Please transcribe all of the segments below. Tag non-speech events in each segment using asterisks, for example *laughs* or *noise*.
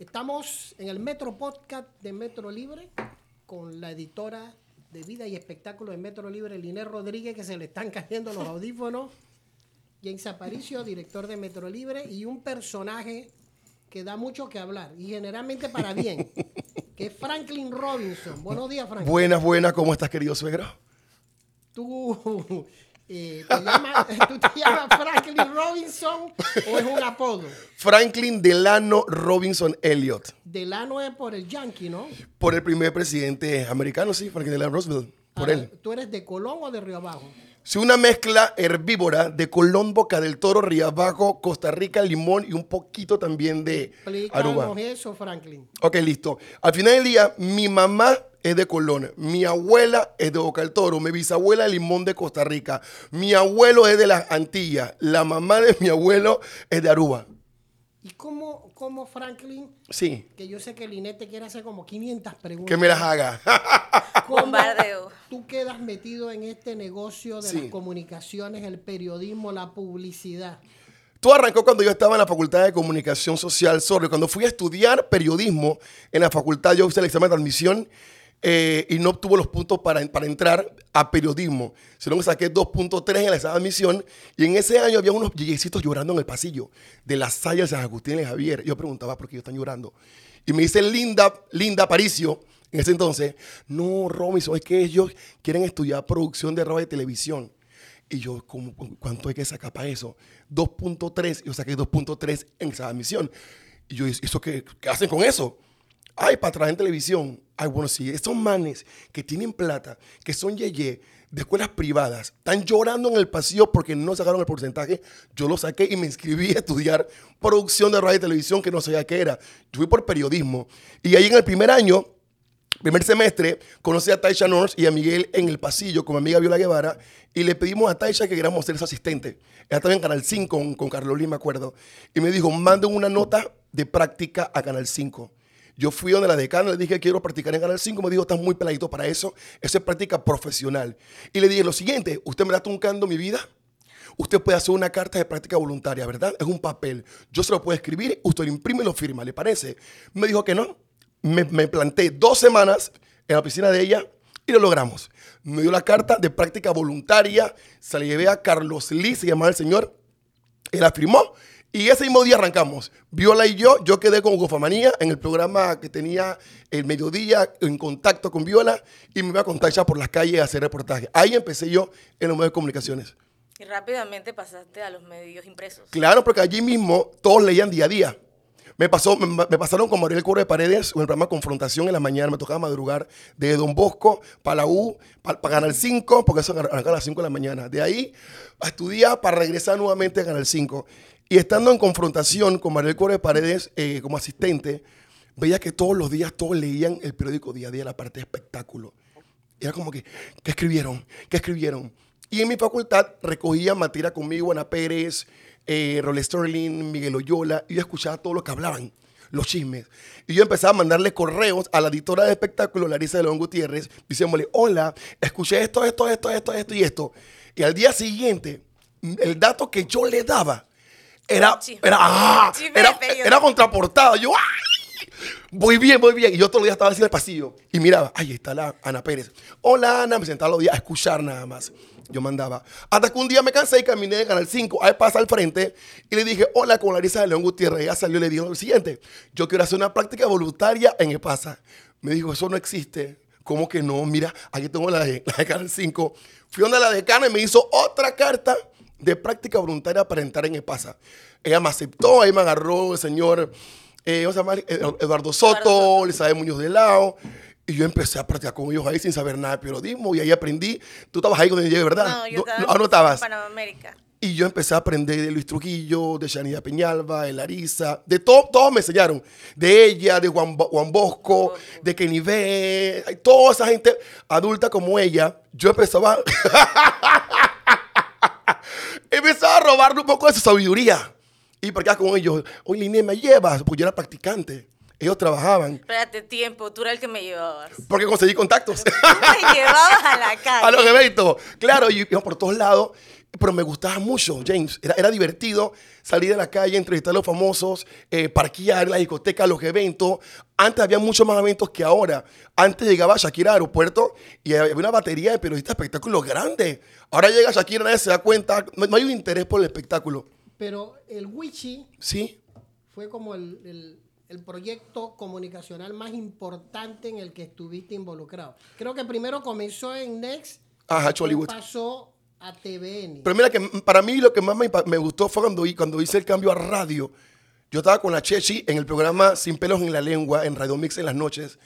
Estamos en el Metro Podcast de Metro Libre con la editora de vida y espectáculo de Metro Libre, Liné Rodríguez, que se le están cayendo los *laughs* audífonos. James Aparicio, director de Metro Libre, y un personaje que da mucho que hablar, y generalmente para bien, *laughs* que es Franklin Robinson. Buenos días, Franklin. Buenas, buenas, ¿cómo estás, querido suegro? ¿Tú, eh, te llamas, *laughs* ¿Tú te llamas Franklin Robinson o es un apodo? Franklin Delano Robinson Elliot. Delano es por el yankee, ¿no? Por el primer presidente americano, sí, Franklin Delano Roosevelt. Por él. ¿Tú eres de Colón o de Río Abajo? Sí, una mezcla herbívora de Colón, Boca del Toro, Río Abajo, Costa Rica, Limón y un poquito también de Aruba. Eso, Franklin. Ok, listo. Al final del día, mi mamá es de Colón, mi abuela es de Boca del Toro, mi bisabuela de Limón de Costa Rica, mi abuelo es de las Antillas, la mamá de mi abuelo es de Aruba. ¿Y cómo, cómo Franklin, Sí, que yo sé que Linet te quiere hacer como 500 preguntas, que me las haga. *laughs* ¿cómo Bombardeo. *laughs* tú quedas metido en este negocio de Sí. las comunicaciones, el periodismo, la publicidad? Todo arrancó cuando yo estaba en la Facultad de Comunicación Social, sorry, cuando fui a estudiar periodismo en la facultad, yo hice el examen de admisión eh, y no obtuve los puntos para, para entrar a periodismo, sino que saqué 2.3 en el examen de admisión y en ese año había unos yeyecitos llorando en el pasillo de la Salle de San Agustín de Javier. Yo preguntaba por qué ellos están llorando. Y me dice Linda, Linda Aparicio, en ese entonces, no, Robinson, es que ellos quieren estudiar producción de radio y televisión. Y yo, ¿cómo, ¿cuánto hay que sacar para eso? 2.3. Yo saqué 2.3 en esa admisión. Y yo, ¿eso qué, qué hacen con eso? Ay, para trabajar en televisión. Ay, bueno, sí, esos manes que tienen plata, que son yeye de escuelas privadas, están llorando en el pasillo porque no sacaron el porcentaje. Yo lo saqué y me inscribí a estudiar producción de radio y televisión que no sabía qué era. Yo fui por periodismo. Y ahí en el primer año, Primer semestre, conocí a Taisha Norris y a Miguel en el pasillo con mi amiga Viola Guevara y le pedimos a Taisha que queríamos ser su asistente. Ella estaba en Canal 5 con, con Carlos me acuerdo. Y me dijo, manden una nota de práctica a Canal 5. Yo fui donde la decana, le dije, quiero practicar en Canal 5. Me dijo, estás muy peladito para eso. Eso es práctica profesional. Y le dije lo siguiente, usted me está truncando mi vida. Usted puede hacer una carta de práctica voluntaria, ¿verdad? Es un papel. Yo se lo puedo escribir, usted lo imprime y lo firma, ¿le parece? Me dijo que no. Me, me planté dos semanas en la piscina de ella y lo logramos. Me dio la carta de práctica voluntaria, se la llevé a Carlos Lee, se llamaba el señor, él la firmó y ese mismo día arrancamos. Viola y yo, yo quedé con Gofamanía en el programa que tenía el mediodía en contacto con Viola y me iba a contar ya por las calles a hacer reportajes. Ahí empecé yo en los medios de comunicaciones. Y rápidamente pasaste a los medios impresos. Claro, porque allí mismo todos leían día a día. Me, pasó, me, pasaron con Mariel Coro de Paredes en el programa Confrontación en la mañana. Me tocaba madrugar de Don Bosco para la U, para, Canal 5, porque eso arrancaba a las 5 de la mañana. De ahí a estudiar para regresar nuevamente a Canal 5. Y estando en confrontación con Mariel Coro de Paredes eh, como asistente, veía que todos los días todos leían el periódico día a día, la parte de espectáculo. Era como que, ¿qué escribieron? ¿Qué escribieron? Y en mi facultad recogía materia conmigo, Ana Pérez, eh, Rolly Sterling, Miguel Oyola, y yo escuchaba todo lo que hablaban, los chismes. Y yo empezaba a mandarle correos a la editora de espectáculo, Larisa de León Gutiérrez, diciéndole, hola, escuché esto, esto, esto, esto, esto y esto. Y al día siguiente, el dato que yo le daba era, Chisme. era, ah, Chisme era, contraportada. Yo, ¡ay! Voy bien, voy bien. Y yo todos los días estaba así en el pasillo y miraba, ahí está la Ana Pérez. Hola, Ana. Me sentaba los días a escuchar nada más. Yo mandaba. Hasta que un día me cansé y caminé de Canal 5. Ahí pasa al frente y le dije, hola, con Larisa de León Gutiérrez. Ella salió y le dijo lo siguiente: Yo quiero hacer una práctica voluntaria en EPASA. Me dijo, eso no existe. ¿Cómo que no? Mira, aquí tengo la de, la de Canal 5. Fui donde la decana y me hizo otra carta de práctica voluntaria para entrar en EPASA. Ella me aceptó, ahí me agarró el señor eh, ¿cómo se llama? Ed- Eduardo Soto, Soto. Elizabeth Muñoz de Lao. Y yo empecé a practicar con ellos ahí sin saber nada de periodismo. Y ahí aprendí. Tú estabas ahí cuando yo llegué, ¿verdad? No, yo estaba ah, no estabas. en Panamérica. Y yo empecé a aprender de Luis Trujillo, de Shanida Peñalba, de Larisa, de todo, todos me enseñaron. De ella, de Juan, Juan Bosco, Bosco. de Kenny B, toda esa gente adulta como ella. Yo empezaba, *laughs* empezaba a robarle un poco de su sabiduría. Y acá con ellos, oye, Liné, me llevas, porque yo era practicante. Ellos trabajaban. Espérate, tiempo, tú eras el que me llevabas. Porque conseguí contactos. *laughs* Me llevabas a la calle. *laughs* a los eventos. Claro, y íbamos por todos lados. Pero me gustaba mucho, James. Era, era divertido salir de la calle, entrevistar a los famosos, eh, parquear la discoteca, los eventos. Antes había muchos más eventos que ahora. Antes llegaba Shakira al aeropuerto y había una batería de periodistas de espectáculos grandes. Ahora llega Shakira, nadie se da cuenta. No, no hay un interés por el espectáculo. Pero el Wichi ¿Sí? fue como el, el- el proyecto comunicacional más importante en el que estuviste involucrado. Creo que primero comenzó en Next, Ajá, pasó a TVN. Pero mira que para mí lo que más me, gustó fue cuando, cuando hice el cambio a radio. Yo estaba con la Chechi en el programa Sin pelos en la lengua, en Radio Mix en las noches.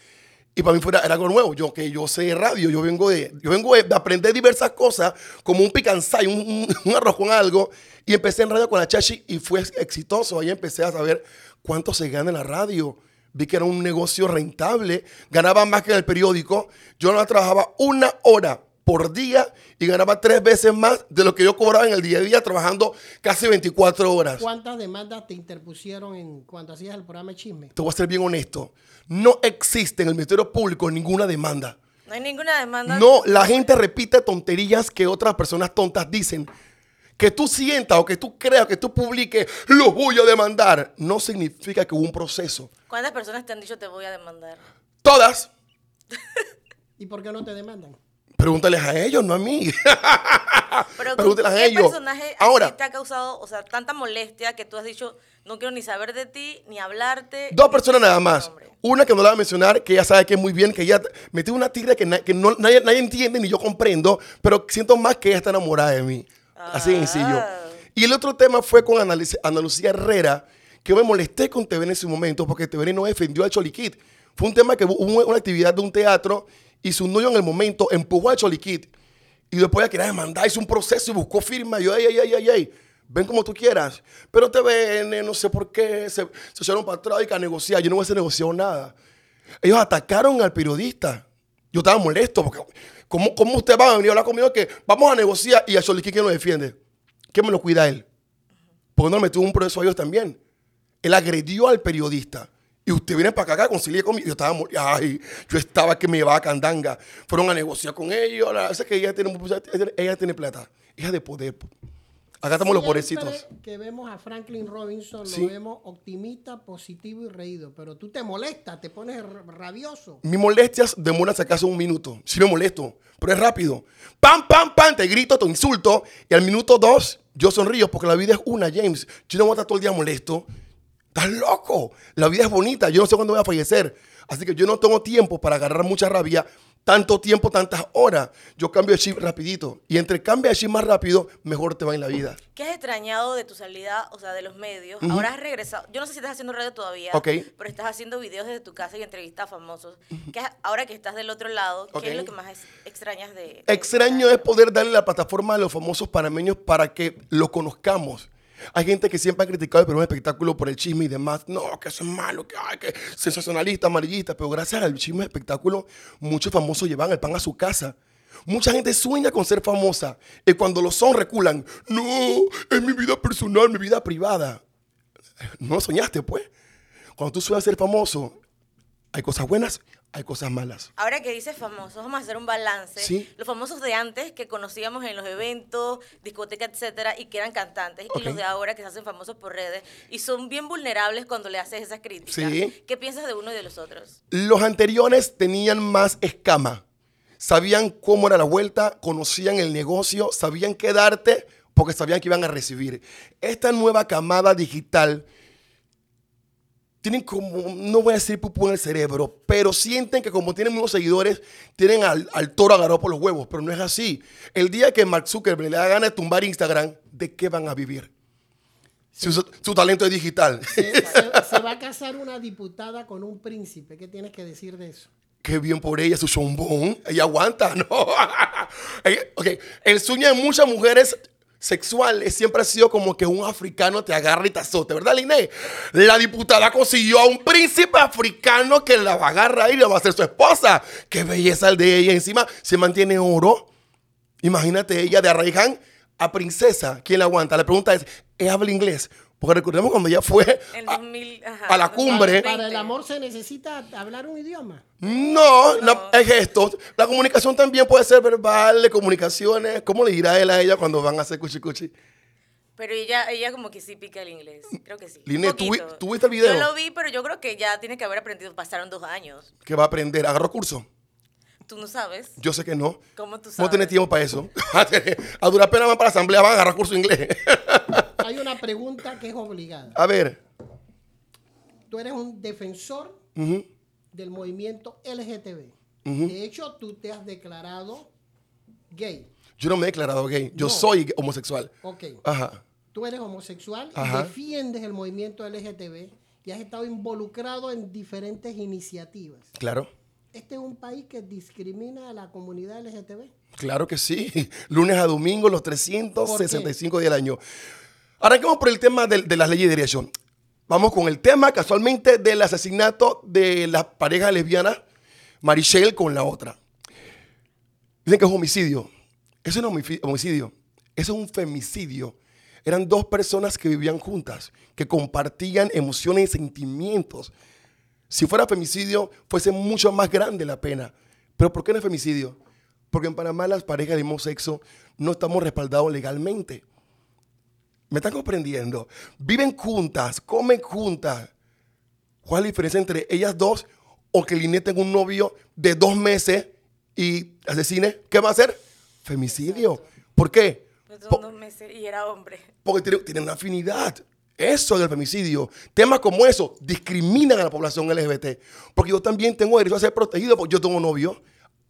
Y para mí fuera, era algo nuevo. Yo que yo sé radio, yo vengo de, yo vengo de, de aprender diversas cosas, como un picanzay, un, un, *laughs* un arroz con algo. Y empecé en radio con la Chechi y fue exitoso. Ahí empecé a saber cuánto se gana en la radio. Vi que era un negocio rentable. Ganaba más que en el periódico. Yo no trabajaba una hora por día y ganaba tres veces más de lo que yo cobraba en el día a día trabajando casi 24 horas. ¿Cuántas demandas te interpusieron en cuando hacías el programa de chisme? Te voy a ser bien honesto. No existe en el Ministerio Público ninguna demanda. No hay ninguna demanda. No, la gente repite tonterías que otras personas tontas dicen. Que tú sientas o que tú creas, que tú publiques, los voy a demandar, no significa que hubo un proceso. ¿Cuántas personas te han dicho te voy a demandar? Todas, *laughs* ¿Y por qué no te demandan? pregúntales a ellos, no a mí. *laughs* Pero Pregúntales a ¿qué ellos. personaje Ahora, te ha causado, o sea, tanta molestia que tú has dicho, no quiero ni saber de ti, ni hablarte? Dos ni personas nada más. nombre"? Una que no la voy a mencionar, que ella sabe que es muy bien, que ella metió una tigre que, na- que no, nadie, nadie entiende ni yo comprendo, pero siento más que ella está enamorada de mí. Así de sencillo. Y el otro tema fue con Ana Lucía Herrera, que me molesté con TVN en ese momento porque TVN no defendió al Choliquit. Fue un tema que hubo una actividad de un teatro y su novio en el momento empujó al Choliquit. Y después ella quería demandar, hizo un proceso y buscó firma. Yo, ay, ay, ay, ay, ay, ven como tú quieras. Pero TVN, no sé por qué, se, se echaron para atrás y que a negociar. Yo no hubiese negociado nada. Ellos atacaron al periodista. Yo estaba molesto porque, ¿cómo, cómo usted va a venir a hablar conmigo que vamos a negociar y a Choliquit quién lo defiende? ¿Quién me lo cuida a él? ¿Por qué no le metió un proceso a ellos también? Él agredió al periodista. Y usted viene para acá, concilie conmigo. Yo estaba, ay, yo estaba que me llevaba a candanga. Fueron a negociar con ellos. La que ella tiene, ella tiene plata. Hija de poder. Acá estamos los pobrecitos. que vemos a Franklin Robinson, Sí. lo vemos optimista, positivo y reído. Pero tú te molestas, te pones rabioso. Mis molestias demoran si acaso un minuto. Sí me molesto, pero es rápido. Pam, pam, pam, te grito, te insulto. Y al minuto dos, yo sonrío porque la vida es una, James. Yo no voy a estar todo el día molesto. Estás loco. La vida es bonita. Yo no sé cuándo voy a fallecer. Así que yo no tengo tiempo para agarrar mucha rabia. Tanto tiempo, tantas horas. Yo cambio de chip rapidito. Y entre cambia de chip más rápido, mejor te va en la vida. ¿Qué has extrañado de tu salida, o sea, de los medios? Ahora has regresado. Yo no sé si estás haciendo radio todavía, Ok. pero estás haciendo videos desde tu casa y entrevistas a famosos. ¿Qué has- ahora que estás del otro lado, ¿qué es lo que más es- extrañas de, de Extraño es poder darle la plataforma a los famosos panameños para que lo conozcamos. Hay gente que siempre ha criticado el de espectáculo por el chisme y demás. No, que eso es malo, que, ay, que sensacionalista, amarillista. Pero gracias al chisme de espectáculo, muchos famosos llevan el pan a su casa. Mucha gente sueña con ser famosa. Y cuando lo son, reculan. No, es mi vida personal, mi vida privada. No soñaste, pues. Cuando tú sueñas ser famoso, hay cosas buenas, hay cosas malas. Ahora que dices famosos, vamos a hacer un balance. Sí. Los famosos de antes que conocíamos en los eventos, discotecas, etcétera, y que eran cantantes, y los de ahora que se hacen famosos por redes y son bien vulnerables cuando le haces esas críticas. Sí. ¿Qué piensas de uno y de los otros? Los anteriores tenían más escama. Sabían cómo era la vuelta, conocían el negocio, sabían qué darte porque sabían que iban a recibir. Esta nueva camada digital tienen como, no voy a decir pupú en el cerebro, pero sienten que como tienen muchos seguidores, tienen al, al toro agarrado por los huevos, pero no es así. El día que Mark Zuckerberg le da ganas de tumbar Instagram, ¿de qué van a vivir? Su, su talento es digital. Se, se- se va a casar una diputada con un príncipe. ¿Qué tienes que decir de eso? Qué bien por ella, su chombón. Ella aguanta, ¿no? *laughs* Ok, el sueño de muchas mujeres sexuales siempre ha sido como que un africano te agarra y te azote, ¿verdad, Liné? La diputada consiguió a un príncipe africano que la va a agarrar y la va a hacer su esposa. Qué belleza el de ella. Encima se mantiene oro. Imagínate ella de Arraiján a princesa. ¿Quién la aguanta? La pregunta es, ¿ella habla inglés? Porque recordemos cuando ella fue *laughs* En a, 2000, ajá, a la cumbre. Para el amor se necesita hablar un idioma. No, no, No. es gestos. La comunicación también puede ser verbal, de comunicaciones. ¿Cómo le dirá él a ella cuando van a hacer cuchi cuchi? Pero ella, ella como que sí pica el inglés. Creo que sí. Un Linet, ¿tú tú viste el video? Yo lo vi, pero yo creo que ya tiene que haber aprendido. Pasaron dos años. Que va a aprender. ¿Agarró curso? Tú no sabes. Yo sé que no. ¿Cómo tú No sabes? tiene tiempo para eso. *laughs* a durar pena van para la asamblea, van a agarrar curso de inglés. *laughs* Hay una pregunta que es obligada. a ver. Tú eres un defensor del movimiento LGTB. De hecho, tú te has declarado gay. Yo no me he declarado gay. Yo No. soy homosexual. Ok. Ajá. Tú eres homosexual y defiendes el movimiento LGTB y has estado involucrado en diferentes iniciativas. Claro. Este es un país que discrimina a la comunidad LGTB. Claro que sí. *laughs* Lunes a domingo, los 365 días del año. Arranquemos por el tema de, las leyes de derecho. Vamos con el tema casualmente del asesinato de la pareja lesbiana Marichelle con la otra. Dicen que es homicidio. Eso no es homicidio. Eso es un femicidio. Eran dos personas que vivían juntas, que compartían emociones y sentimientos. Si fuera femicidio, fuese mucho más grande la pena. Pero ¿por qué no es femicidio? Porque en Panamá las parejas de mismo sexo no estamos respaldados legalmente. ¿Me están comprendiendo? Viven juntas, comen juntas. ¿Cuál es la diferencia entre ellas dos o que Linet tenga un novio de dos meses y asesine? ¿Qué va a hacer? Femicidio. ¿Por qué? Pues son Po- dos meses y era hombre. porque tiene- tienen una afinidad. Eso es el femicidio. Temas como eso discriminan a la población LGBT. Porque yo también tengo derecho a ser protegido. Porque yo tengo novio.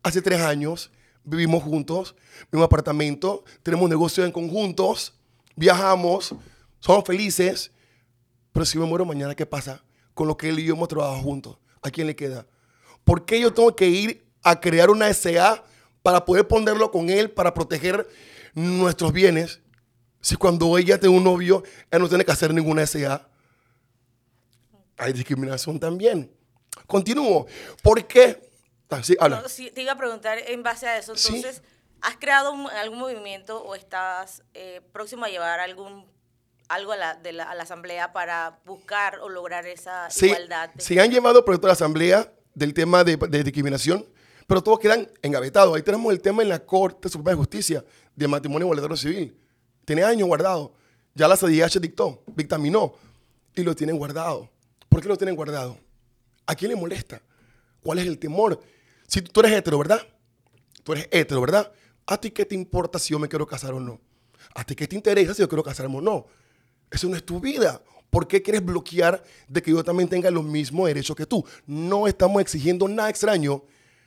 Hace tres años vivimos juntos, en un apartamento, tenemos negocios en conjuntos, viajamos, somos felices. Pero si me muero mañana, ¿qué pasa con lo que él y yo hemos trabajado juntos? ¿A quién le queda? ¿Por qué yo tengo que ir a crear una SA para poder ponerlo con él, para proteger nuestros bienes? Si cuando ella tiene un novio, él no tiene que hacer ninguna SA. Hay discriminación también. Continúo. ¿Por qué? Ah, sí, habla. No, sí, te iba a preguntar en base a eso. Sí. ¿Has creado un- algún movimiento o estás eh, próximo a llevar algún algo a la, de la, a la asamblea para buscar o lograr esa Sí, igualdad? se han llevado proyectos a la asamblea del tema de, de discriminación, pero todos quedan engavetados. Ahí tenemos el tema en la Corte Suprema de Justicia de matrimonio igualitario civil. Tiene años guardado. Ya la CDH dictó, dictaminó y lo tienen guardado. ¿Por qué lo tienen guardado? ¿A quién le molesta? ¿Cuál es el temor? Si tú, tú eres hetero, ¿verdad? Tú eres hetero, ¿verdad? ¿A ti qué te importa si yo me quiero casar o no? ¿A ti qué te interesa si yo quiero casarme o no? Eso no es tu vida. ¿Por qué quieres bloquear de que yo también tenga los mismos derechos que tú? No estamos exigiendo nada extraño,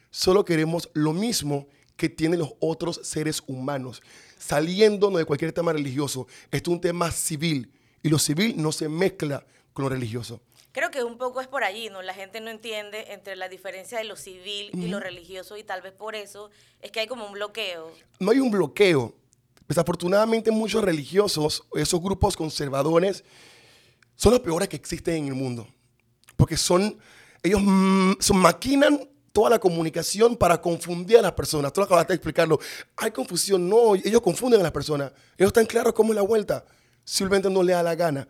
solo queremos lo mismo que tienen los otros seres humanos, saliéndonos de cualquier tema religioso. Esto es un tema civil y lo civil no se mezcla con lo religioso. Creo que un poco es por allí, ¿no? La gente no entiende entre la diferencia de lo civil y lo religioso y tal vez por eso es que hay como un bloqueo. no hay un bloqueo. Desafortunadamente muchos religiosos, esos grupos conservadores, son los peores que existen en el mundo. Porque son, ellos mm, son, maquinan toda la comunicación para confundir a las personas. Tú lo acabaste de explicarlo. Hay confusión, no, ellos confunden a las personas. Ellos están claros cómo es la vuelta. Simplemente no le da la gana.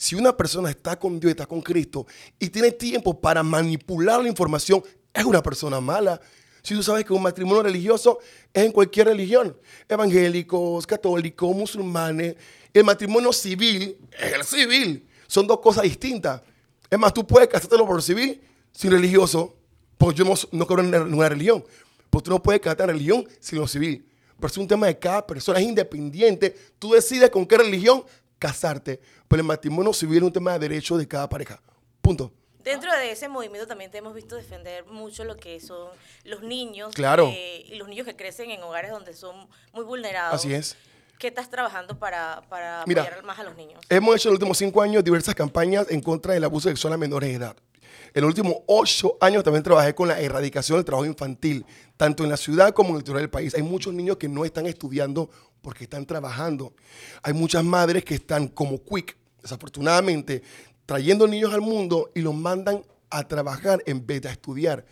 Si una persona está con Dios, está con Cristo y tiene tiempo para manipular la información, es una persona mala. Si tú sabes que un matrimonio religioso es en cualquier religión, evangélicos, católicos, musulmanes, el matrimonio civil es el civil. Son dos cosas distintas. Es más, tú puedes casártelo por civil sin religioso, porque yo no, no creo en ninguna religión. Pues tú no puedes casarte religión sin lo civil. Pero es un tema de cada persona, es independiente. Tú decides con qué religión casarte. Pero el matrimonio civil es un tema de derecho de cada pareja. Punto. Dentro de ese movimiento también te hemos visto defender mucho lo que son los niños. Claro. eh, y los niños que crecen en hogares donde son muy vulnerados. Así es. ¿Qué estás trabajando para, para Mira, apoyar más a los niños? Hemos hecho en los últimos cinco años diversas campañas en contra del abuso sexual a menores de edad. En los últimos ocho años también trabajé con la erradicación del trabajo infantil, tanto en la ciudad como en el interior del país. Hay muchos niños que no están estudiando porque están trabajando. Hay muchas madres que están como Quick, desafortunadamente, trayendo niños al mundo y los mandan a trabajar en vez de a estudiar.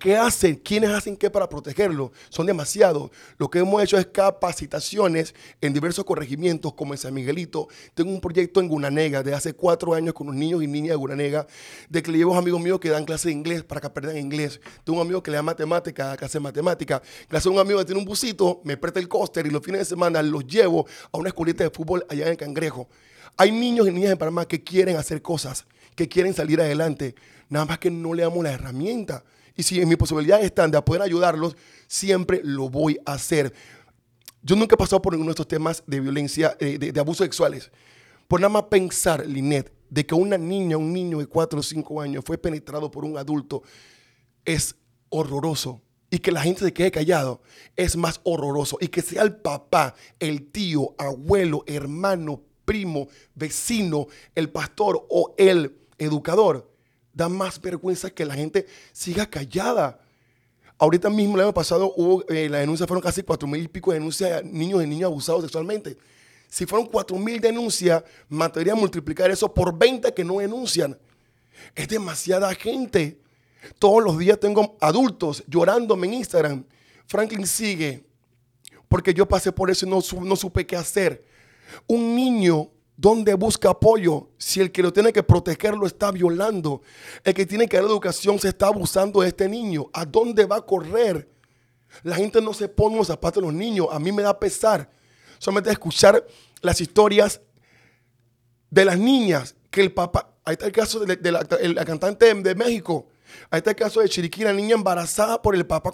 ¿Qué hacen? ¿Quiénes hacen qué para protegerlo? Son demasiados. Lo que hemos hecho es capacitaciones en diversos corregimientos, como en San Miguelito. Tengo un proyecto en Gunanega de hace cuatro años con los niños y niñas de Gunanega, de que le llevo a amigos míos que dan clases de inglés para que aprendan inglés. Tengo un amigo que le da matemática, que hace matemática. Gracias a un amigo que tiene un busito, me presta el coaster y los fines de semana los llevo a una escuelita de fútbol allá en Cangrejo. Hay niños y niñas en Panamá que quieren hacer cosas, que quieren salir adelante, nada más que no le damos la herramienta. Y si en mis posibilidades están de poder ayudarlos, siempre lo voy a hacer. Yo nunca he pasado por ninguno de estos temas de violencia, eh, de, de abusos sexuales. Por nada más pensar, Linet, de que una niña, un niño de 4 o 5 años fue penetrado por un adulto, es horroroso. Y que la gente se quede callado es más horroroso. Y que sea el papá, el tío, abuelo, hermano, primo, vecino, el pastor o el educador da más vergüenza que la gente siga callada. Ahorita mismo, el año pasado, hubo, eh, la denuncia fueron casi cuatro mil y pico de denuncias de niños y niñas abusados sexualmente. Si fueron cuatro mil denuncias, mataría multiplicar eso por 20 que no denuncian. Es demasiada gente. Todos los días tengo adultos llorándome en Instagram. Franklin sigue, porque yo pasé por eso y no, no supe qué hacer. Un niño ¿Dónde busca apoyo si el que lo tiene que proteger lo está violando? El que tiene que dar educación se está abusando de este niño. ¿A dónde va a correr? La gente no se pone los zapatos de los niños. A mí me da pesar solamente escuchar las historias de las niñas que el papá. Ahí está el caso de, la, cantante de, México. Ahí está el caso de Chiriquí, la niña embarazada por el papá.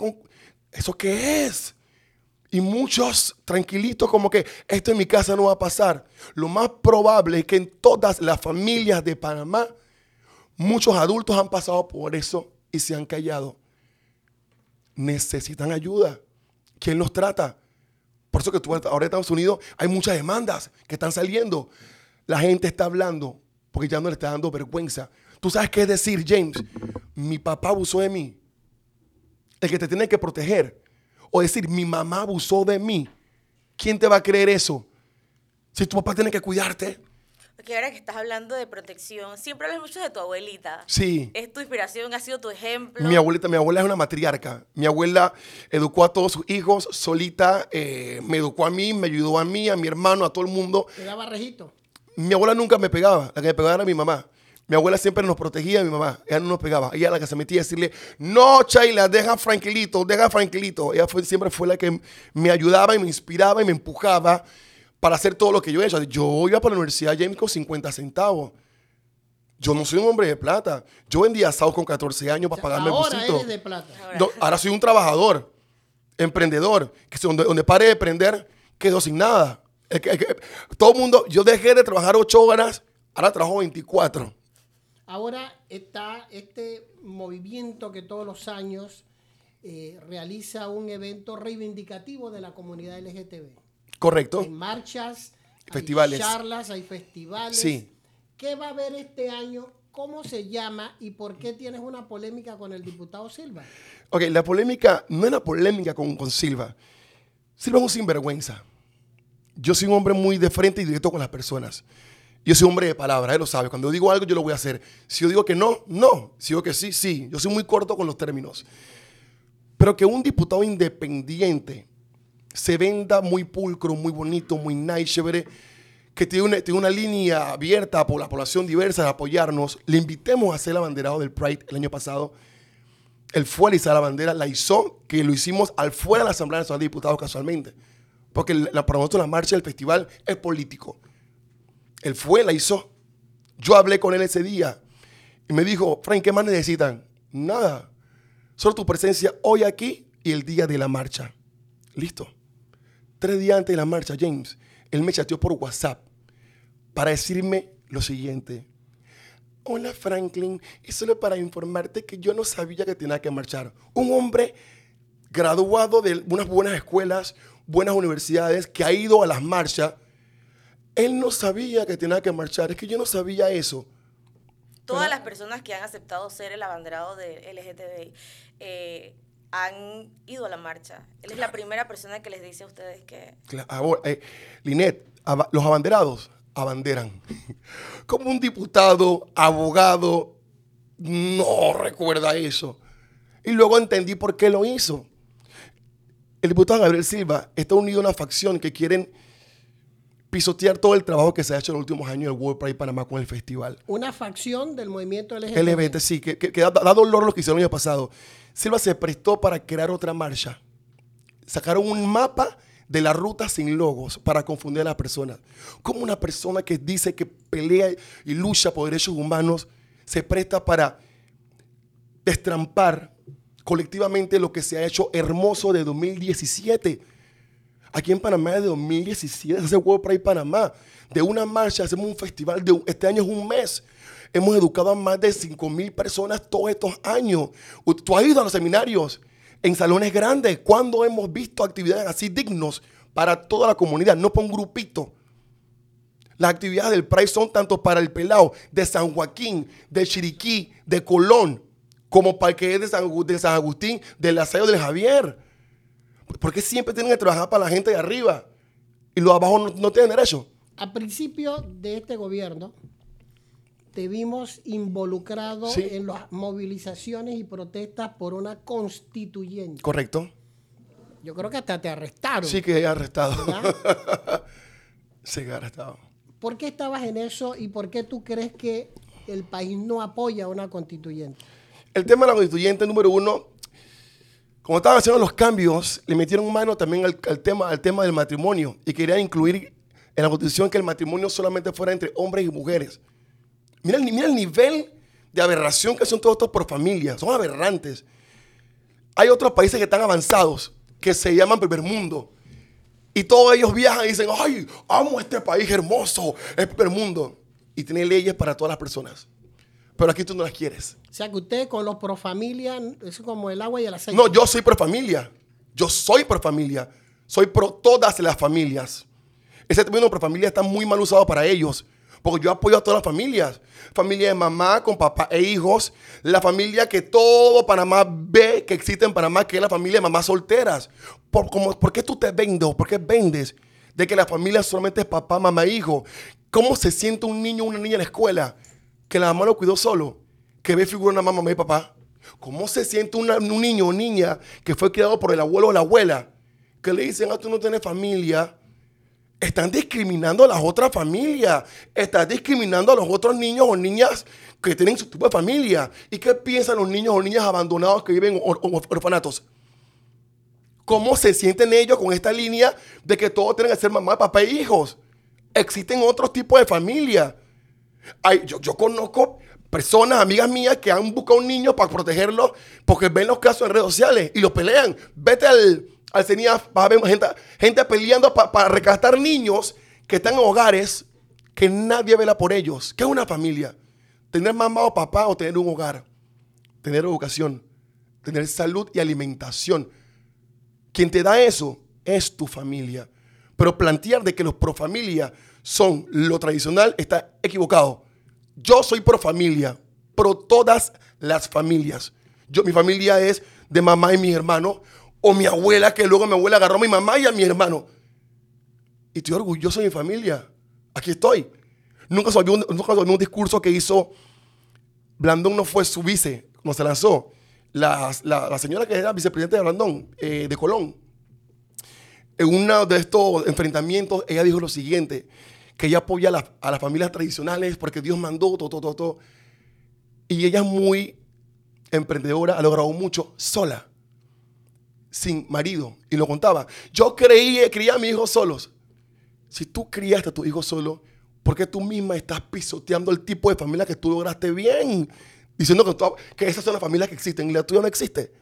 ¿Eso qué es? Y muchos tranquilitos como que esto en mi casa no va a pasar. Lo más probable es que en todas las familias de Panamá, muchos adultos han pasado por eso y se han callado. Necesitan ayuda. ¿Quién los trata? Por eso que tú, ahora en Estados Unidos hay muchas demandas que están saliendo. La gente está hablando porque ya no le está dando vergüenza. ¿Tú sabes qué decir, James? Mi papá abusó de mí. El que te tiene que proteger o decir, mi mamá abusó de mí, ¿quién te va a creer eso? Si tu papá tiene que cuidarte. Porque ahora que estás hablando de protección, siempre hablas mucho de tu abuelita. Sí. Es tu inspiración, ha sido tu ejemplo. Mi abuelita, mi abuela es una matriarca. Mi abuela educó a todos sus hijos solita, eh, me educó a mí, me ayudó a mí, a mi hermano, a todo el mundo. ¿Te daba rejito? Mi abuela nunca me pegaba, la que me pegaba era mi mamá. Mi abuela siempre nos protegía, mi mamá. Ella no nos pegaba. Ella era la que se metía a decirle, no, Chayla, deja tranquilito, deja tranquilito. Ella fue, siempre fue la que me ayudaba y me inspiraba y me empujaba para hacer todo lo que yo he hecho. Yo iba para la universidad James con 50 centavos. Yo no soy un hombre de plata. Yo vendía asados con 14 años para pagarme ahora el busito. Eres de plata. Ahora. soy un trabajador, emprendedor, que donde, donde pare de emprender, quedo sin nada. todo el mundo, yo dejé de trabajar 8 horas, ahora trabajo 24. Ahora está este movimiento que todos los años eh, realiza un evento reivindicativo de la comunidad LGTB. Correcto. Hay marchas, festivales. hay charlas, hay festivales. Sí. ¿Qué va a haber este año? ¿Cómo se llama y por qué tienes una polémica con el diputado Silva? Ok, la polémica no es una polémica con, con Silva. Silva es un sinvergüenza. Yo soy un hombre muy de frente y directo con las personas. Yo soy hombre de palabra, él lo sabe. Cuando yo digo algo, yo lo voy a hacer. Si yo digo que no, no. Si digo que sí, sí. Yo soy muy corto con los términos. Pero que un diputado independiente se venda muy pulcro, muy bonito, muy nice, chévere, que tiene una, línea abierta por la población diversa de apoyarnos, le invitemos a ser el abanderado del Pride el año pasado. Él fue a la bandera, la hizo, que lo hicimos al fuera de la Asamblea Nacional de Diputados casualmente. Porque la, para nosotros la marcha del festival es político. Él fue, la hizo. Yo hablé con él ese día y me dijo, Frank, ¿qué más necesitan? Nada. Solo tu presencia hoy aquí y el día de la marcha. Listo. Tres días antes de la marcha, James, él me chateó por WhatsApp para decirme lo siguiente. Hola Franklin, y solo para informarte que yo no sabía que tenía que marchar. Un hombre graduado de unas buenas escuelas, buenas universidades, que ha ido a las marchas, él no sabía que tenía que marchar, es que yo no sabía eso. Todas las personas que han aceptado ser el abanderado de LGTBI eh, han ido a la marcha. Él es la primera persona que les dice a ustedes que... Claro, eh, Linet, los abanderados abanderan. *laughs* Como un diputado, abogado, no recuerda eso. Y luego entendí por qué lo hizo. El diputado Gabriel Silva está unido a una facción que quieren pisotear todo el trabajo que se ha hecho en los últimos años del World Pride Panamá con el festival. Una facción del movimiento LGBT. LGBT, sí, que, que, que da, da, dolor lo que hicieron el año pasado. Silva se prestó para crear otra marcha. Sacaron un mapa de la ruta sin logos para confundir a las personas. Como una persona que dice que pelea y lucha por derechos humanos se presta para destrampar colectivamente lo que se ha hecho hermoso de 2017. Aquí en Panamá de 2017 se hace Pride Panamá. De una marcha hacemos un festival, este año es un mes. Hemos educado a más de 5 mil personas todos estos años. Tú has ido a los seminarios en salones grandes. ¿Cuándo hemos visto actividades así dignos para toda la comunidad? No para un grupito. Las actividades del Pride son tanto para el pelado de San Joaquín, de Chiriquí, de Colón, como para el que es de San Agustín, del Aseo del Javier. ¿Por qué siempre tienen que trabajar para la gente de arriba y los de abajo no, no tienen derecho? A principio de este gobierno, te vimos involucrado Sí. en las movilizaciones y protestas por una constituyente. Correcto. Yo creo que hasta te arrestaron. Sí que he arrestado. *laughs* Sí que he arrestado. ¿Por qué estabas en eso y por qué tú crees que el país no apoya a una constituyente? El tema de la constituyente número uno, como estaban haciendo los cambios, le metieron mano también al, tema, al tema del matrimonio y querían incluir en la constitución que el matrimonio solamente fuera entre hombres y mujeres. Mira mira el nivel de aberración que son todos estos por familia, son aberrantes. Hay otros países que están avanzados que se llaman primer mundo. Y todos ellos viajan y dicen, ay, amo este país hermoso, es primer mundo. Y tiene leyes para todas las personas. Pero aquí tú no las quieres. O sea que usted con los pro familia es como el agua y el aceite. No, yo soy pro familia. Yo soy pro familia. Soy pro todas las familias. Ese término pro familia está muy mal usado para ellos. Porque yo apoyo a todas las familias. Familia de mamá con papá e hijos. La familia que todo Panamá ve que existe en Panamá, que es la familia de mamás solteras. Por, como, ¿Por qué tú te vendes o por qué vendes de que la familia solamente es papá, mamá e hijo? ¿Cómo se siente un niño o una niña en la escuela que la mamá lo cuidó solo? Que ve figura una mamá y papá. ¿Cómo se siente un niño o niña que fue criado por el abuelo o la abuela? Que le dicen, ah, tú no tienes familia. Están discriminando a las otras familias. Están discriminando a los otros niños o niñas que tienen su tipo de familia. ¿Y qué piensan los niños o niñas abandonados que viven en or- or- orfanatos? ¿Cómo se sienten ellos con esta línea de que todos tienen que ser mamá, papá e hijos? Existen otros tipos de familia. Ay, yo, conozco personas, amigas mías, que han buscado un niño para protegerlo porque ven los casos en redes sociales y los pelean. Vete al, al CENIAF, a ver gente, gente peleando pa- para rescatar niños que están en hogares que nadie vela por ellos. ¿Qué es una familia? Tener mamá o papá o tener un hogar. Tener educación. Tener salud y alimentación. Quien te da eso es tu familia. Pero plantear de que los pro familia son lo tradicional está equivocado. Yo soy pro familia, pro todas las familias. Yo, mi familia es de mamá y mi hermano, o mi abuela, que luego mi abuela agarró a mi mamá y a mi hermano. Y estoy orgulloso de mi familia. Aquí estoy. Nunca se un, un discurso que hizo Blandón, no fue su vice, cuando se lanzó. La, la- señora que era vicepresidente de Blandón, eh, de Colón, en uno de estos enfrentamientos, ella dijo lo siguiente, que ella apoya a, las- a las familias tradicionales porque Dios mandó, todo, todo, todo. Y ella es muy emprendedora, ha logrado mucho sola, sin marido. Y lo contaba. Yo creí, crié a mis hijos solos. Si tú criaste a tu hijo solo, ¿por qué tú misma estás pisoteando el tipo de familia que tú lograste bien? Diciendo que, tú- que esas son las familias que existen y la tuya no existe.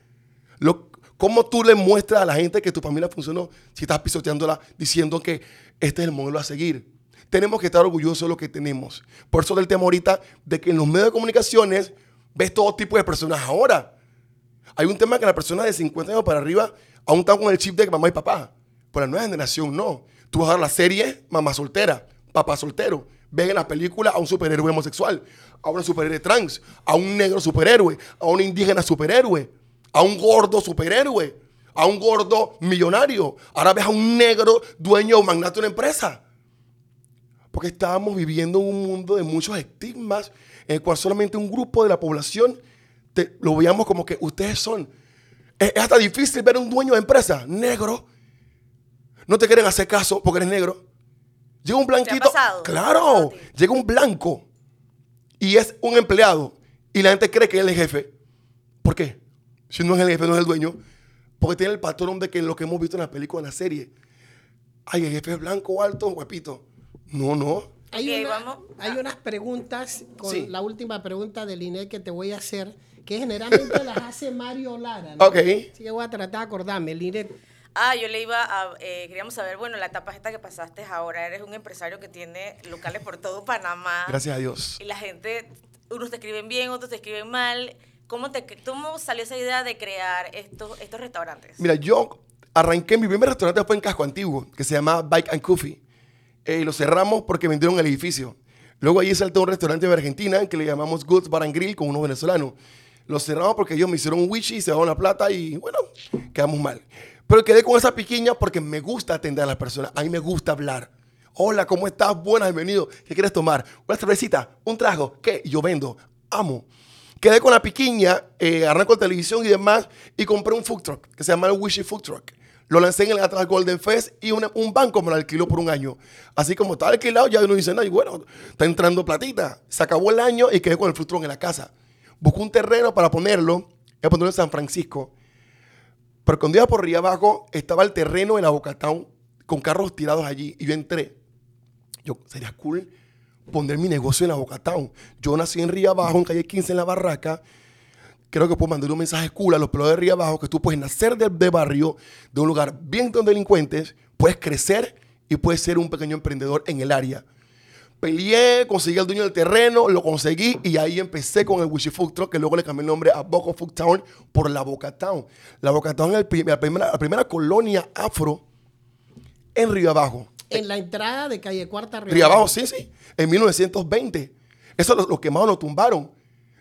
Lo- ¿Cómo tú le muestras a la gente que tu familia funcionó si estás pisoteándola diciendo que este es el modelo a seguir? Tenemos que estar orgullosos de lo que tenemos. Por eso del tema ahorita de que en los medios de comunicaciones ves todo tipo de personas ahora. Hay un tema que las personas de 50 años para arriba aún están con el chip de mamá y papá. Pero la nueva generación no. Tú vas a ver la serie Mamá Soltera, Papá Soltero. Ves en la película a un superhéroe homosexual, a una superhéroe trans, a un negro superhéroe, a un indígena superhéroe, a un gordo superhéroe, a un gordo millonario. Ahora ves a un negro dueño o magnate de una empresa. Porque estábamos viviendo en un mundo de muchos estigmas en el cual solamente un grupo de la población te- lo veíamos como que ustedes son. Es, es hasta difícil ver un dueño de empresa negro. No te quieren hacer caso porque eres negro. Llega un blanquito. Claro. Llega un blanco y es un empleado y la gente cree que él es el jefe. ¿Por qué? Si no es el jefe, no es el dueño. Porque tiene el patrón de que lo que hemos visto en la película, en la serie. Ay, el jefe es blanco, alto, guapito. No, no. Hay, Ok, una- vamos. hay unas preguntas, con Sí. la última pregunta de Linet que te voy a hacer, que generalmente las hace Mario Lara. ¿no? Ok. Así que voy a tratar de acordarme. Linet, Ah, yo le iba a. eh, queríamos saber, bueno, la etapa esta que pasaste ahora. Eres un empresario que tiene locales por todo Panamá. Gracias a Dios. Y la gente, unos te escriben bien, otros te escriben mal. ¿Cómo, te, cómo salió esa idea de crear estos, estos restaurantes? Mira, yo arranqué, mi primer restaurante fue en Casco Antiguo, que se llamaba Bike and Coffee. Eh, y lo cerramos porque vendieron el edificio. Luego allí saltó un restaurante de Argentina que le llamamos Goods Bar and Grill con unos venezolanos. Lo cerramos porque ellos me hicieron un wichi, se dieron la plata y bueno, quedamos mal. Pero quedé con esa piquiña porque me gusta atender a las personas. A mí me gusta hablar. Hola, ¿cómo estás? Buenas, bienvenido. ¿Qué quieres tomar? Una cervecita, un trago. ¿Qué? Yo vendo. Amo. Quedé con la piquiña, eh, arranco televisión y demás, y compré un food truck que se llama el Wishy Food Truck. Lo lancé en el Atlas Golden Fest y un banco me lo alquiló por un año. Así como estaba alquilado, ya uno dice, no, y bueno, está entrando platita. Se acabó el año y quedé con el truck en la casa. Busqué un terreno para ponerlo, voy a ponerlo en San Francisco. Pero cuando iba por arriba abajo, estaba el terreno en la con carros tirados allí. Y yo entré. Yo, sería cool poner mi negocio en la Bocatown. Yo nací en Río Abajo, en calle 15, en la Barraca. Creo que puedo mandar un mensaje cool a los pelados de Río Abajo que tú puedes nacer de, de barrio, de un lugar bien con delincuentes, puedes crecer y puedes ser un pequeño emprendedor en el área. Peleé, conseguí al dueño del terreno, lo conseguí y ahí empecé con el Wishy Food Truck, que luego le cambié el nombre a Boco Food Town por la Boca Town. La Boca Town es la primera, la primera colonia afro en Río Abajo. en la entrada de calle Cuarta Río Abajo, sí, sí. En 1920. Eso lo, lo quemaron, lo tumbaron.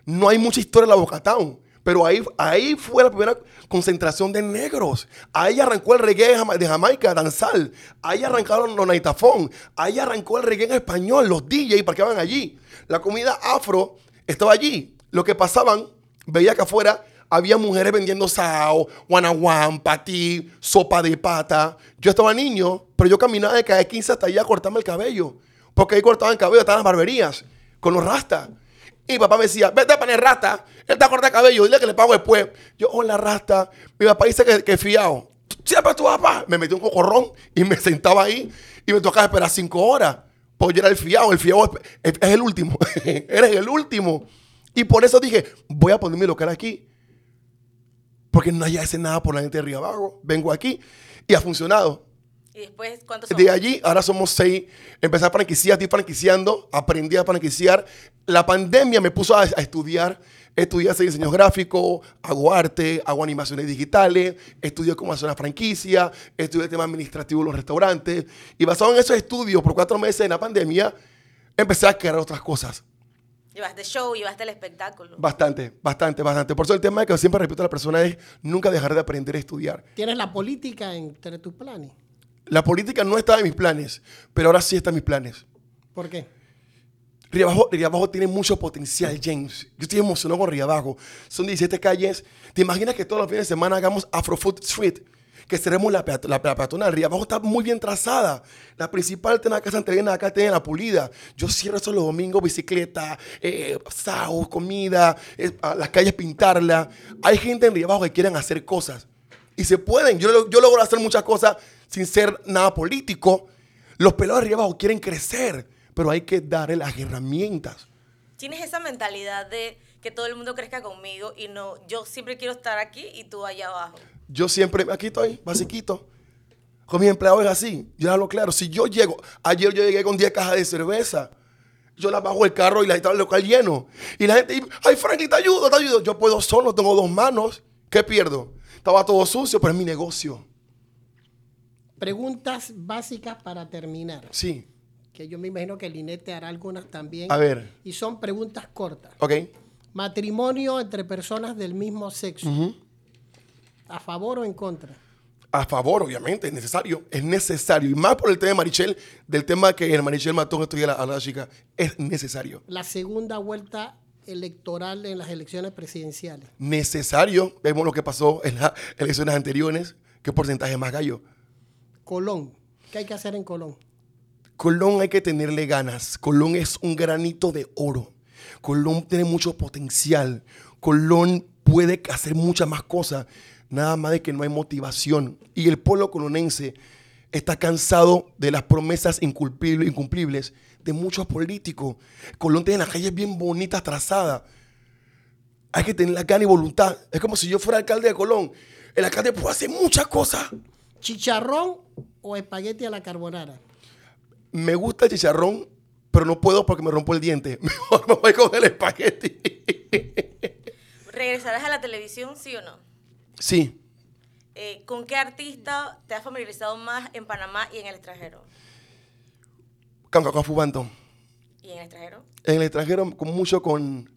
No hay mucha historia en la Boca Town. Pero ahí, ahí fue la primera concentración de negros. Ahí arrancó el reggae de Jama- de Jamaica, danzal. Ahí arrancaron los naitafón. Ahí arrancó el reggae en español, los DJs parqueaban allí. La comida afro estaba allí. Lo que pasaban, veía que afuera había mujeres vendiendo sao, guanaguán, patí, sopa de pata. Yo estaba niño, pero yo caminaba de calle 15 hasta allá a cortarme el cabello. Porque ahí cortaban el cabello, estaban las barberías, con los rastas. Y papá me decía, vete a poner rasta, él te corta el cabello, dile que le pago después. Yo, hola rasta. Mi papá dice que, que fiado. Siempre tu papá. Me metió un cocorrón y me sentaba ahí y me tocaba esperar cinco horas. Porque yo era el fiado, el fiado es, el último. *laughs* Eres el último. Y por eso dije, voy a poner mi local aquí. Porque no hay hace nada por la gente de Río Abajo. Vengo aquí y ha funcionado. Y después, ¿cuántos son? De allí, ahora somos seis. Empecé a franquiciar, estoy franquiciando, aprendí a franquiciar. La pandemia me puso a, a estudiar. Estudié hacer diseño gráfico, hago arte, hago animaciones digitales, estudié cómo hacer una franquicia, estudié el tema administrativo de los restaurantes. Y basado en esos estudios, por cuatro meses en la pandemia, empecé a crear otras cosas. Llevaste show, llevaste el espectáculo. Bastante, bastante, bastante. Por eso el tema que siempre repito a la persona es nunca dejar de aprender a estudiar. Tienes la política entre tus planes. La política no estaba en mis planes, pero ahora sí está en mis planes. ¿Por qué? Río Abajo, Río Abajo tiene mucho potencial, James. Yo estoy emocionado con Río Abajo. Son 17 calles. ¿Te imaginas que todos los fines de semana hagamos Afrofood Street? Que cerremos la, peat- la, la peatonal. Río Abajo está muy bien trazada. La principal tiene acá Santa Elena, acá tiene la pulida. Yo cierro eso los domingos, bicicleta, eh, sao, comida, eh, las calles pintarla. Hay gente en Río Abajo que quieren hacer cosas. Y se pueden. Yo, yo logro hacer muchas cosas sin ser nada político. Los pelados Río Abajo quieren crecer, pero hay que darle las herramientas. Tienes esa mentalidad de que todo el mundo crezca conmigo y no, yo siempre quiero estar aquí y tú allá abajo. Yo siempre, aquí estoy, basiquito. Con mis empleados es así. Yo hablo claro. Si yo llego, ayer yo llegué con 10 cajas de cerveza. Yo las bajo el carro y la estaba el local lleno. Y la gente, ay, Frankie, te ayudo, te ayudo. Yo puedo solo, tengo dos manos. ¿Qué pierdo? Estaba todo sucio, pero es mi negocio. Preguntas básicas para terminar. Sí. Que yo me imagino que Linet te hará algunas también. A ver. Y son preguntas cortas. ¿Ok? Matrimonio entre personas del mismo sexo. ¿A favor o en contra? A favor, obviamente, es necesario. Es necesario. Y más por el tema de Marichel, del tema que el Marichel mató a, a la, a la chica. Es necesario. La segunda vuelta electoral en las elecciones presidenciales? Necesario. Vemos lo que pasó en las elecciones anteriores. ¿Qué porcentaje más gallo? Colón. ¿Qué hay que hacer en Colón? Colón hay que tenerle ganas. Colón es un granito de oro. Colón tiene mucho potencial. Colón puede hacer muchas más cosas. Nada más de que no hay motivación. Y el pueblo colonense está cansado de las promesas incumplibles de muchos políticos. Colón tiene las calles bien bonitas, trazadas. Hay que tener la gana y voluntad. Es como si yo fuera alcalde de Colón. El alcalde puede hacer muchas cosas. ¿Chicharrón o espagueti a la carbonara? Me gusta el chicharrón, pero no puedo porque me rompo el diente. *laughs* Mejor me voy con el espagueti. ¿Regresarás a la televisión, sí o no? Sí. Eh, ¿Con qué artista te has familiarizado más en Panamá y en el extranjero? Cancaca Fubanto. ¿Y en el extranjero? En el extranjero, con mucho con.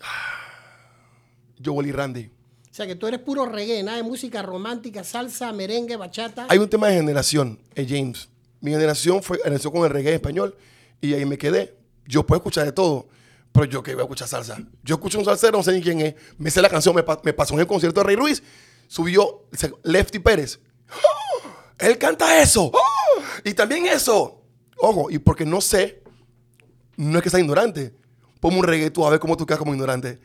*sighs* Joel y Randy. O sea que tú eres puro reggae, nada de música romántica, salsa, merengue, bachata. Hay un tema de generación, eh, James. Mi generación fue generación con el reggae español y ahí me quedé. Yo puedo escuchar de todo, pero yo que voy a escuchar salsa. Yo escucho un salsero, no sé ni quién es. Me sé la canción, me, pa- me pasó en el concierto de Rey Luis. Subió Lefty Pérez. ¡Oh! Él canta eso. ¡Oh! Y también eso. Ojo, y porque no sé, no es que sea ignorante. Ponme un reggae tú a ver cómo tú quedas como ignorante.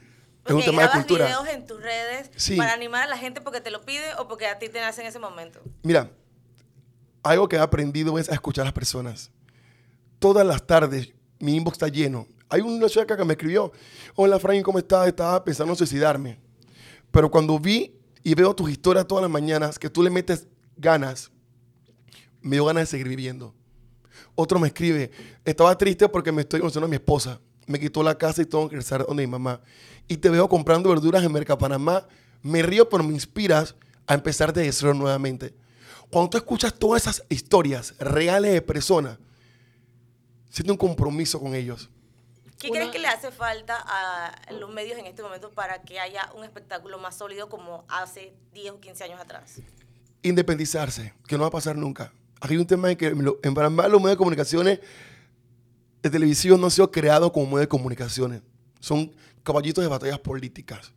Es un tema de cultura. videos en tus redes Sí. para animar a la gente porque te lo pide o porque a ti te nace en ese momento. Mira, algo que he aprendido es a escuchar a las personas. Todas las tardes mi inbox está lleno. Hay una chica que me escribió, hola Frank, ¿cómo estás? Estaba pensando en suicidarme. Pero cuando vi y veo tus historias todas las mañanas, que tú le metes ganas, me dio ganas de seguir viviendo. Otro me escribe, estaba triste porque me estoy conociendo a mi esposa. Me quitó la casa y tengo que regresar donde mi mamá. Y te veo comprando verduras en Mercapanamá. Me río, pero me inspiras a empezar de cero nuevamente. Cuando tú escuchas todas esas historias reales de personas, siente un compromiso con ellos. ¿Qué Una- crees que le hace falta a los medios en este momento para que haya un espectáculo más sólido como hace 10 o 15 años atrás? Independizarse, que no va a pasar nunca. Hay un tema en que en Panamá los medios de comunicaciones de televisión no han sido creados como medios de comunicaciones. Son caballitos de batallas políticas.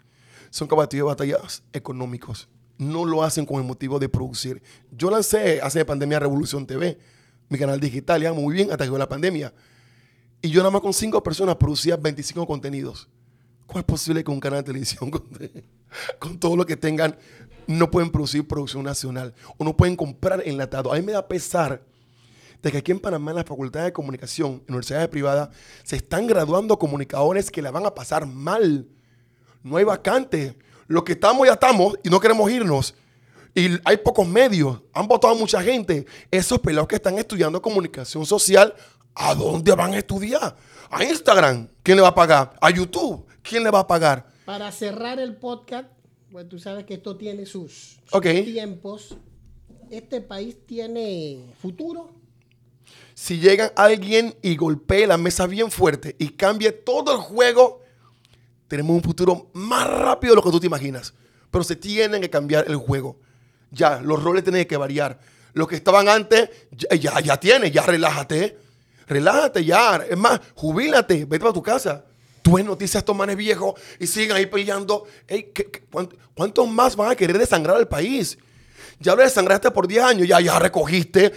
Son caballitos de batallas económicos. No lo hacen con el motivo de producir. Yo lancé hace pandemia Revolución TV, mi canal digital, ya muy bien hasta que llegó la pandemia. Y yo nada más con cinco personas producía 25 contenidos. ¿Cómo es posible que un canal de televisión *laughs* con todo lo que tengan no pueden producir producción nacional o no pueden comprar enlatado? A mí me da pesar de que aquí en Panamá, en la Facultad de Comunicación, en universidades privadas, se están graduando comunicadores que la van a pasar mal. No hay vacante. Los que estamos ya estamos y no queremos irnos. Y hay pocos medios. Han votado mucha gente. Esos pelados que están estudiando comunicación social, ¿a dónde van a estudiar? A Instagram. ¿Quién le va a pagar? A YouTube. ¿Quién le va a pagar? Para cerrar el podcast, pues tú sabes que esto tiene sus, sus Ok. tiempos. Este país tiene futuro. Si llega alguien y golpee la mesa bien fuerte y cambie todo el juego, tenemos un futuro más rápido de lo que tú te imaginas. Pero se tiene que cambiar el juego. Ya, los roles tienen que variar. Los que estaban antes, ya, ya, ya tienes, ya relájate. Relájate ya. Es más, jubílate, vete para tu casa. Tú ves noticias a estos manes viejos y siguen ahí peleando. Ey, ¿qué- qué- cuánto- ¿Cuántos más van a querer desangrar al país? Ya lo desangraste por 10 años, ya, ya recogiste.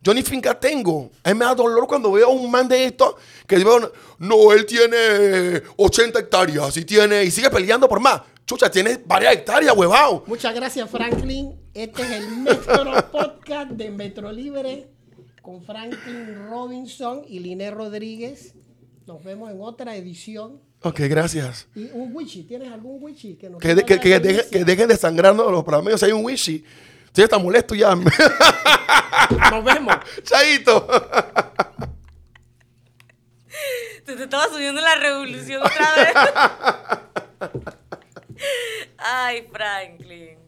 Yo ni finca tengo. A mí me da dolor cuando veo a un man de esto que veo, no, él tiene 80 hectáreas y tiene y sigue peleando por más. Chucha, tiene varias hectáreas, huevado. Muchas gracias, Franklin. Este es el Metro *laughs* Podcast de Metro Libre con Franklin Robinson y Liné Rodríguez. Nos vemos en otra edición. Ok, gracias. Y un wichi, ¿tienes algún wichi que nos Que, de- que, que deje- que dejen de sangrarnos los panameños. Hay un wishy. Estoy está molesto ya. *laughs* Nos vemos. Chaito. Te, te estaba subiendo la revolución otra vez. *laughs* Ay, Franklin.